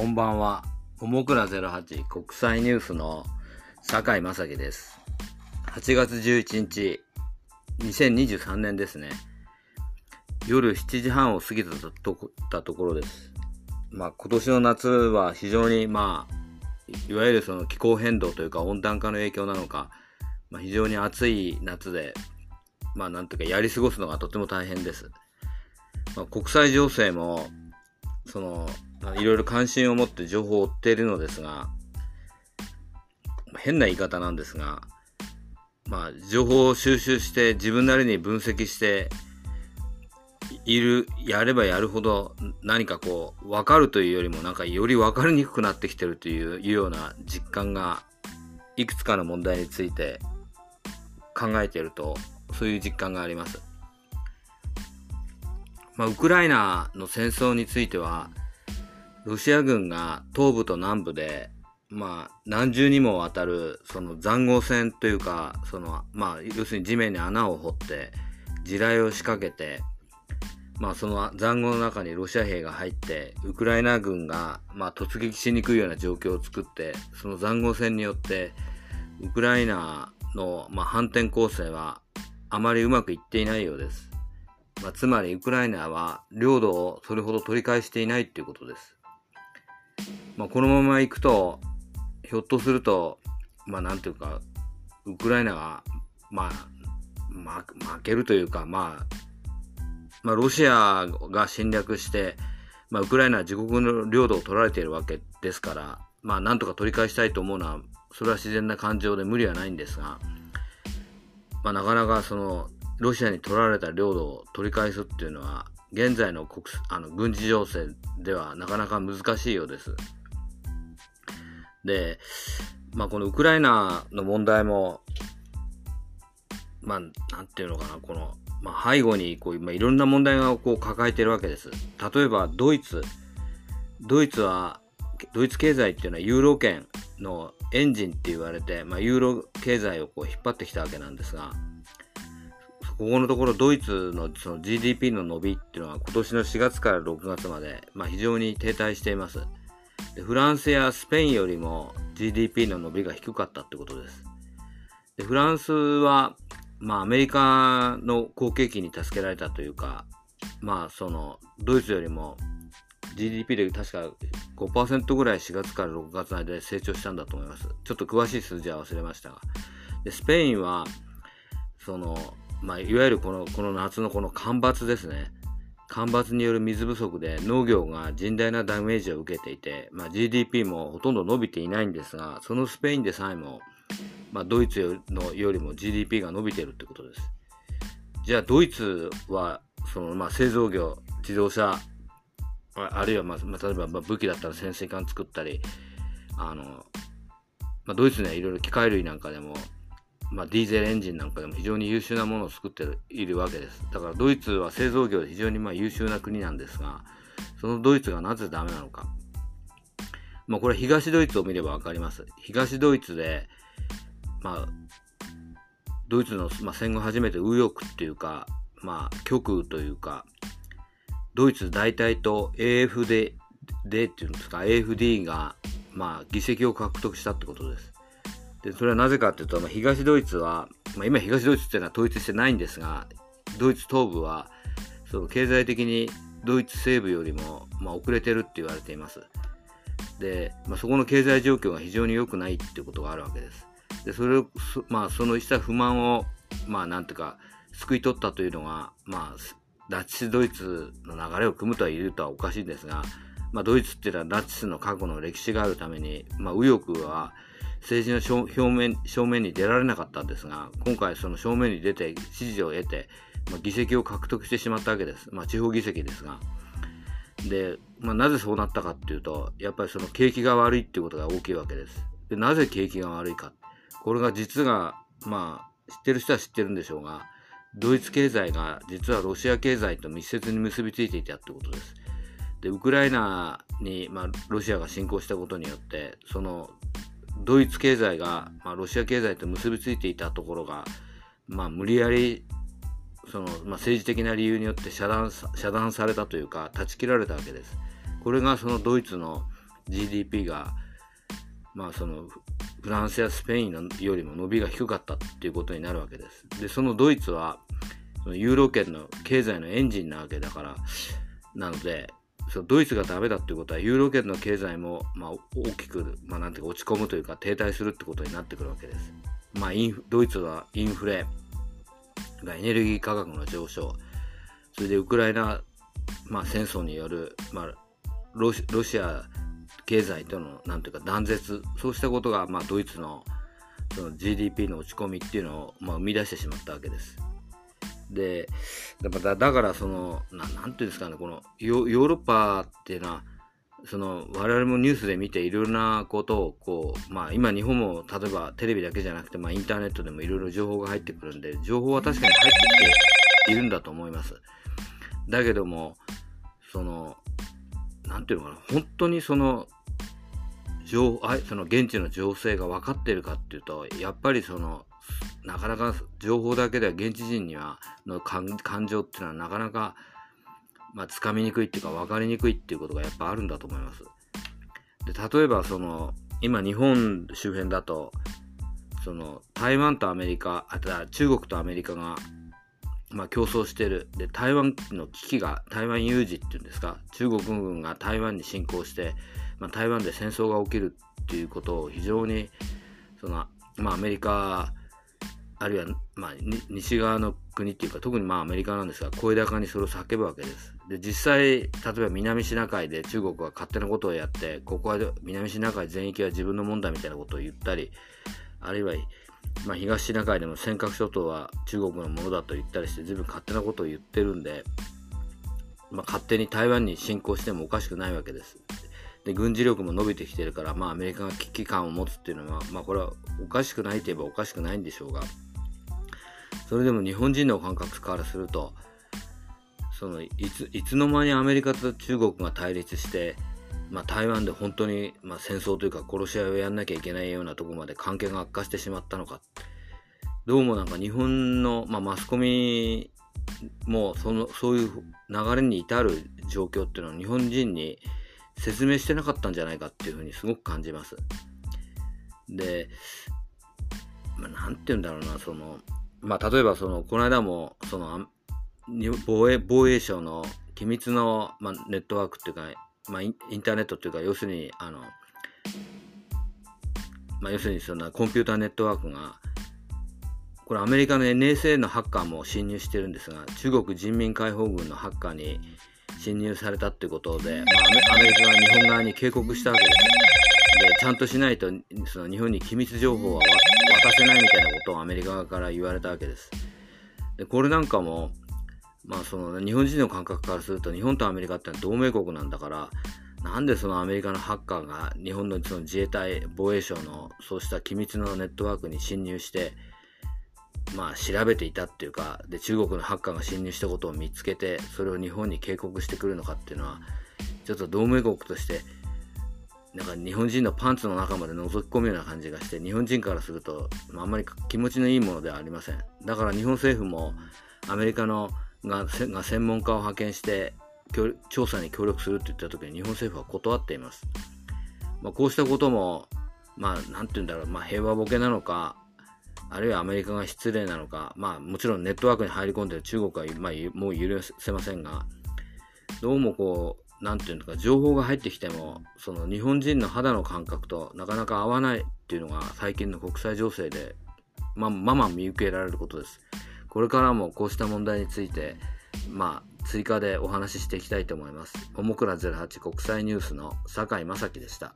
こんばんは。ももくら08国際ニュースの酒井正樹です。8月11日、2023年ですね。夜7時半を過ぎたとたところです。まあ今年の夏は非常にまあ、いわゆるその気候変動というか温暖化の影響なのか、まあ、非常に暑い夏で、まあなんとかやり過ごすのがとても大変です。まあ、国際情勢も、その、いろいろ関心を持って情報を追っているのですが、変な言い方なんですが、まあ、情報を収集して自分なりに分析している、やればやるほど何かこう、分かるというよりもなんかより分かりにくくなってきてるといういうような実感が、いくつかの問題について考えていると、そういう実感があります。まあ、ウクライナの戦争については、ロシア軍が東部と南部で、まあ、何重にもわたる、その塹壕戦というか、その、まあ、要するに地面に穴を掘って、地雷を仕掛けて、まあ、その塹壕の中にロシア兵が入って、ウクライナ軍が、まあ、突撃しにくいような状況を作って、その塹壕戦によって、ウクライナの、まあ、反転攻勢は、あまりうまくいっていないようです。まあ、つまりウクライナは領土をそれほど取り返していないっていうことです。まあ、このまま行くと、ひょっとすると、まあなんていうか、ウクライナが、まあ、ま、負けるというか、まあ、まあロシアが侵略して、まあウクライナは自国の領土を取られているわけですから、まあなんとか取り返したいと思うのは、それは自然な感情で無理はないんですが、まあなかなかその、ロシアに取られた領土を取り返すっていうのは、現在の国あの軍事情勢ではなかなか難しいようです。で、まあこのウクライナの問題も、まあなんていうのかな、この、まあ背後にこう、まあ、いろんな問題がこう抱えているわけです。例えばドイツ。ドイツは、ドイツ経済っていうのはユーロ圏のエンジンって言われて、まあユーロ経済をこう引っ張ってきたわけなんですが、ここのところドイツのその GDP の伸びっていうのは今年の4月から6月まで、まあ、非常に停滞していますで。フランスやスペインよりも GDP の伸びが低かったってことです。でフランスは、まあアメリカの好景気に助けられたというか、まあそのドイツよりも GDP で確か5%ぐらい4月から6月の間で成長したんだと思います。ちょっと詳しい数字は忘れましたが。でスペインは、その、まあ、いわゆるこの、この夏のこの干ばつですね。干ばつによる水不足で農業が甚大なダメージを受けていて、まあ、GDP もほとんど伸びていないんですが、そのスペインでさえも、まあ、ドイツのよりも GDP が伸びているってことです。じゃあ、ドイツは、その、まあ、製造業、自動車、ああるいは、まあ、例えばまあ武器だったら潜水艦作ったり、あの、まあ、ドイツにはいろいろ機械類なんかでも、まあ、ディーゼルエンジンなんかでも非常に優秀なものを作っているわけです。だからドイツは製造業で非常にまあ優秀な国なんですが、そのドイツがなぜダメなのか。まあこれ東ドイツを見ればわかります。東ドイツで、まあ、ドイツの、まあ、戦後初めて右翼っていうか、まあ極右というか、ドイツ大体と AFD でっていうんですか、AFD が、まあ議席を獲得したってことです。で、それはなぜかっていうと、まあ、東ドイツは、まあ、今東ドイツっていうのは統一してないんですが、ドイツ東部は、その経済的にドイツ西部よりも、まあ、遅れてるって言われています。で、まあ、そこの経済状況が非常に良くないっていうことがあるわけです。で、それを、まあ、そのした不満を、まあ、なんていうか、救い取ったというのが、まあ、ナチスドイツの流れを組むとは言うとはおかしいんですが、まあ、ドイツっていうのはナチスの過去の歴史があるために、まあ、右翼は、政治の表面正面に出られなかったんですが、今回その正面に出て支持を得て、まあ、議席を獲得してしまったわけです。まあ、地方議席ですが。で、まあ、なぜそうなったかっていうと、やっぱりその景気が悪いっていうことが大きいわけです。で、なぜ景気が悪いか。これが実が、まあ、知ってる人は知ってるんでしょうが、ドイツ経済が実はロシア経済と密接に結びついていたってことです。で、ウクライナに、まあ、ロシアが侵攻したことによって、そのドイツ経済が、まあ、ロシア経済と結びついていたところが、まあ、無理やりその、まあ、政治的な理由によって遮断遮断されたというか断ち切られたわけです。これがそのドイツの GDP が、まあその、フランスやスペインよりも伸びが低かったっていうことになるわけです。で、そのドイツは、そのユーロ圏の経済のエンジンなわけだから、なので、そのドイツがダメだっていうことは、ユーロ圏の経済も、まあ、大きく、まあ、なんていうか落ち込むというか、停滞するってことになってくるわけです。まあ、インドイツはインフレがエネルギー価格の上昇、それでウクライナ、まあ、戦争による、まあ、ロシロシア経済との、なんていうか断絶、そうしたことが、まあ、ドイツのその GDP の落ち込みっていうのを、まあ、生み出してしまったわけです。で、だだからそのな、なんていうんですかね、このヨーロッパっていうのは、その我々もニュースで見ていろいろなことをこう、まあ今日本も例えばテレビだけじゃなくて、まあインターネットでもいろいろ情報が入ってくるんで、情報は確かに入ってきているんだと思います。だけども、その、なんていうのかな、本当にその、情あその現地の情勢が分かってるかっていうと、やっぱりその、なかなか情報だけでは現地人にはの感情っていうのはなかなかまあ、つかみにくいっていうか分かりにくいっていうことがやっぱあるんだと思います。で例えばその今日本周辺だとその台湾とアメリカあとは中国とアメリカがまあ、競争してるで台湾の危機が台湾有事っていうんですか？中国軍が台湾に侵攻して、まあ、台湾で戦争が起きるっていうことを非常にその、まあ、アメリカあるいは、まあ、西側の国っていうか特にまあアメリカなんですが声高にそれを叫ぶわけです。で実際例えば南シナ海で中国が勝手なことをやってここは南シナ海全域は自分のもんだみたいなことを言ったりあるいは、まあ、東シナ海でも尖閣諸島は中国のものだと言ったりして随分勝手なことを言ってるんで、まあ、勝手に台湾に侵攻してもおかしくないわけです。で軍事力も伸びてきてるから、まあ、アメリカが危機感を持つっていうのは、まあ、これはおかしくないといえばおかしくないんでしょうがそれでも日本人の感覚からするとそのいついつの間にアメリカと中国が対立して、まあ、台湾で本当に、まあ、戦争というか殺し合いをやんなきゃいけないようなとこまで関係が悪化してしまったのかどうもなんか日本の、まあ、マスコミもそのそういう流れに至る状況っていうのは日本人に説明してなかったんじゃないかっていうふうにすごく感じます。で、まあ、なんて言うんだろうな、その、まあ、例えばその、この間も、その、防衛、防衛省の機密の、まあ、ネットワークっていうか、まあ、インターネットっていうか、要するに、あの、まあ、要するにそのコンピューターネットワークが、これアメリカの NSA のハッカーも侵入してるんですが、中国人民解放軍のハッカーに侵入されたってことで、まあ、アメリカが日本側に警告したわけです。ちゃんとしないと、その日本に機密情報は渡せないみたいなことをアメリカ側から言われたわけです。で、これなんかも、まあその日本人の感覚からすると日本とアメリカってのは同盟国なんだからなんでそのアメリカのハッカーが日本のその自衛隊防衛省のそうした機密のネットワークに侵入してまあ調べていたっていうかで中国のハッカーが侵入したことを見つけてそれを日本に警告してくるのかっていうのはちょっと同盟国としてなんか日本人のパンツの中まで覗き込むような感じがして日本人からするとあんまり気持ちのいいものではありませんだから日本政府もアメリカのがが専門家を派遣して調査に協力するって言った時に日本政府は断っています。まあ、こうしたことも、まあ、なんて言うんだろう、まあ、平和ボケなのか、あるいはアメリカが失礼なのか、まあ、もちろんネットワークに入り込んでる中国は、まあ、もう許せませんが、どうもこう、なんていうのか、情報が入ってきても、その日本人の肌の感覚となかなか合わないっていうのが最近の国際情勢で、まあ、まあ見受けられることです。これからもこうした問題について、まあ、追加でお話ししていきたいと思います。ももくら08国際ニュースの坂井正樹でした。